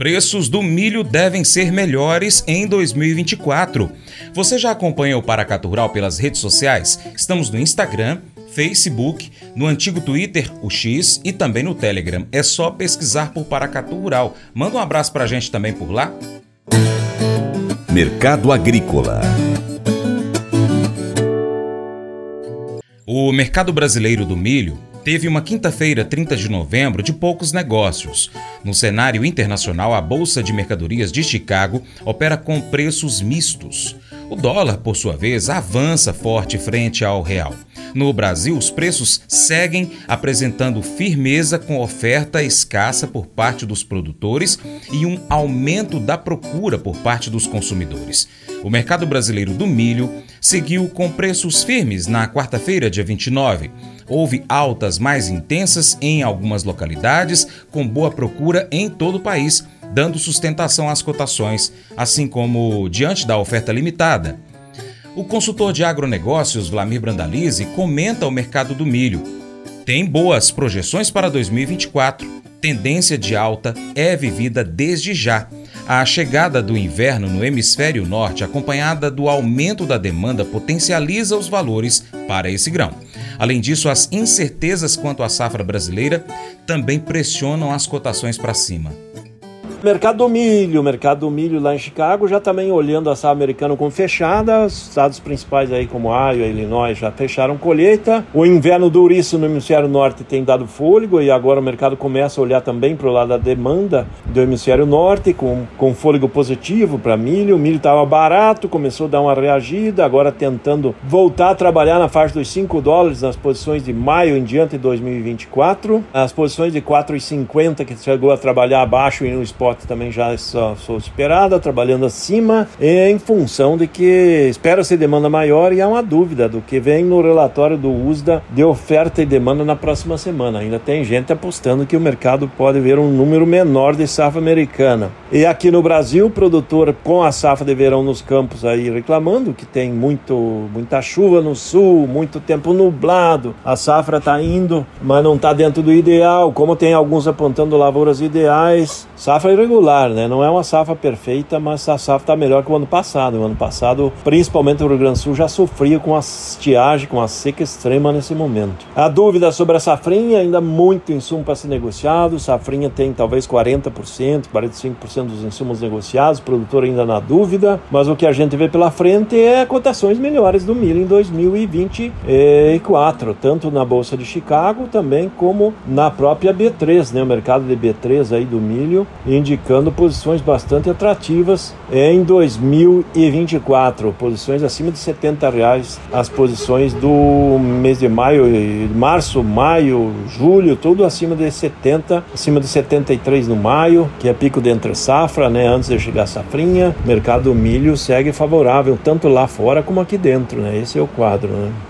Preços do milho devem ser melhores em 2024. Você já acompanha o Paracatu Rural pelas redes sociais? Estamos no Instagram, Facebook, no antigo Twitter, o X e também no Telegram. É só pesquisar por Paracatu Rural. Manda um abraço pra gente também por lá. Mercado Agrícola O mercado brasileiro do milho teve uma quinta-feira, 30 de novembro, de poucos negócios. No cenário internacional, a Bolsa de Mercadorias de Chicago opera com preços mistos. O dólar, por sua vez, avança forte frente ao real. No Brasil, os preços seguem apresentando firmeza com oferta escassa por parte dos produtores e um aumento da procura por parte dos consumidores. O mercado brasileiro do milho seguiu com preços firmes na quarta-feira, dia 29. Houve altas mais intensas em algumas localidades, com boa procura em todo o país, dando sustentação às cotações, assim como diante da oferta limitada. O consultor de agronegócios, Vlamir Brandalize, comenta o mercado do milho. Tem boas projeções para 2024. Tendência de alta é vivida desde já. A chegada do inverno no hemisfério norte, acompanhada do aumento da demanda, potencializa os valores para esse grão. Além disso, as incertezas quanto à safra brasileira também pressionam as cotações para cima. Mercado do milho, mercado do milho lá em Chicago já também olhando a safra americana como fechada. Os estados principais aí como Iowa e Illinois já fecharam colheita. O inverno duríssimo no hemisfério norte tem dado fôlego e agora o mercado começa a olhar também para o lado da demanda do hemisfério norte com, com fôlego positivo para milho. O milho estava barato, começou a dar uma reagida, agora tentando voltar a trabalhar na faixa dos 5 dólares nas posições de maio em diante de 2024. As posições de 4,50 que chegou a trabalhar abaixo e no spot também já sou, sou esperada, trabalhando acima, em função de que espera-se demanda maior e há uma dúvida do que vem no relatório do USDA de oferta e demanda na próxima semana. Ainda tem gente apostando que o mercado pode ver um número menor de safra americana. E aqui no Brasil, o produtor com a safra de verão nos campos aí reclamando que tem muito, muita chuva no sul, muito tempo nublado, a safra está indo, mas não está dentro do ideal, como tem alguns apontando lavouras ideais, safra irregular, né? Não é uma safra perfeita, mas a safra está melhor que o ano passado. O ano passado, principalmente o Rio Grande do Sul, já sofria com a estiagem, com a seca extrema nesse momento. A dúvida sobre a safrinha, ainda muito insumo para ser negociado. Safrinha tem talvez 40%, 45% dos insumos negociados, o produtor ainda na dúvida, mas o que a gente vê pela frente é cotações melhores do milho em 2024, tanto na Bolsa de Chicago também como na própria B3, né? O mercado de B3 aí do milho, indicando posições bastante atrativas em 2024, posições acima de 70 reais, as posições do mês de maio, março, maio, julho, tudo acima de 70, acima de 73 no maio, que é pico de entre safra, né, antes de chegar a safrinha, mercado do milho segue favorável tanto lá fora como aqui dentro, né? Esse é o quadro, né?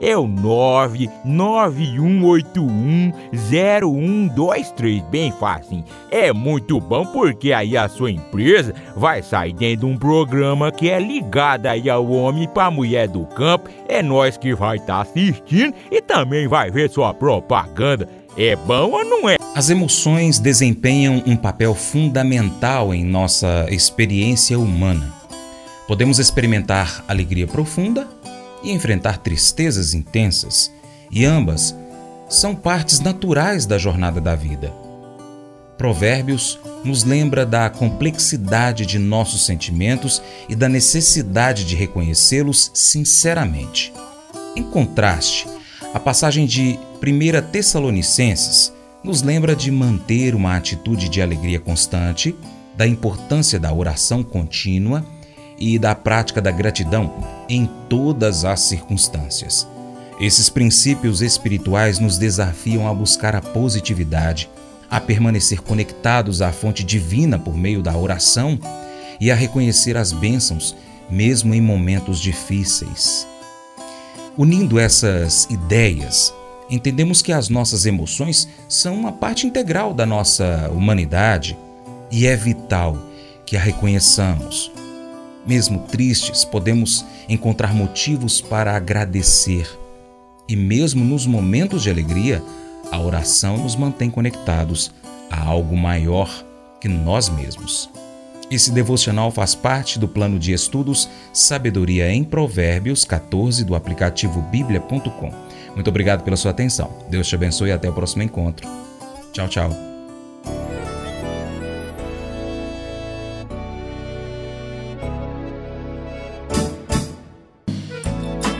é o 99181 0123, bem fácil. É muito bom porque aí a sua empresa vai sair dentro de um programa que é ligado aí ao homem para mulher do campo. É nós que vai estar tá assistindo e também vai ver sua propaganda. É bom ou não é? As emoções desempenham um papel fundamental em nossa experiência humana. Podemos experimentar alegria profunda e enfrentar tristezas intensas, e ambas são partes naturais da jornada da vida. Provérbios nos lembra da complexidade de nossos sentimentos e da necessidade de reconhecê-los sinceramente. Em contraste, a passagem de 1 Tessalonicenses nos lembra de manter uma atitude de alegria constante, da importância da oração contínua e da prática da gratidão em todas as circunstâncias. Esses princípios espirituais nos desafiam a buscar a positividade, a permanecer conectados à fonte divina por meio da oração e a reconhecer as bênçãos, mesmo em momentos difíceis. Unindo essas ideias, entendemos que as nossas emoções são uma parte integral da nossa humanidade e é vital que a reconheçamos. Mesmo tristes, podemos encontrar motivos para agradecer. E mesmo nos momentos de alegria, a oração nos mantém conectados a algo maior que nós mesmos. Esse devocional faz parte do plano de estudos Sabedoria em Provérbios 14 do aplicativo bíblia.com. Muito obrigado pela sua atenção. Deus te abençoe e até o próximo encontro. Tchau, tchau.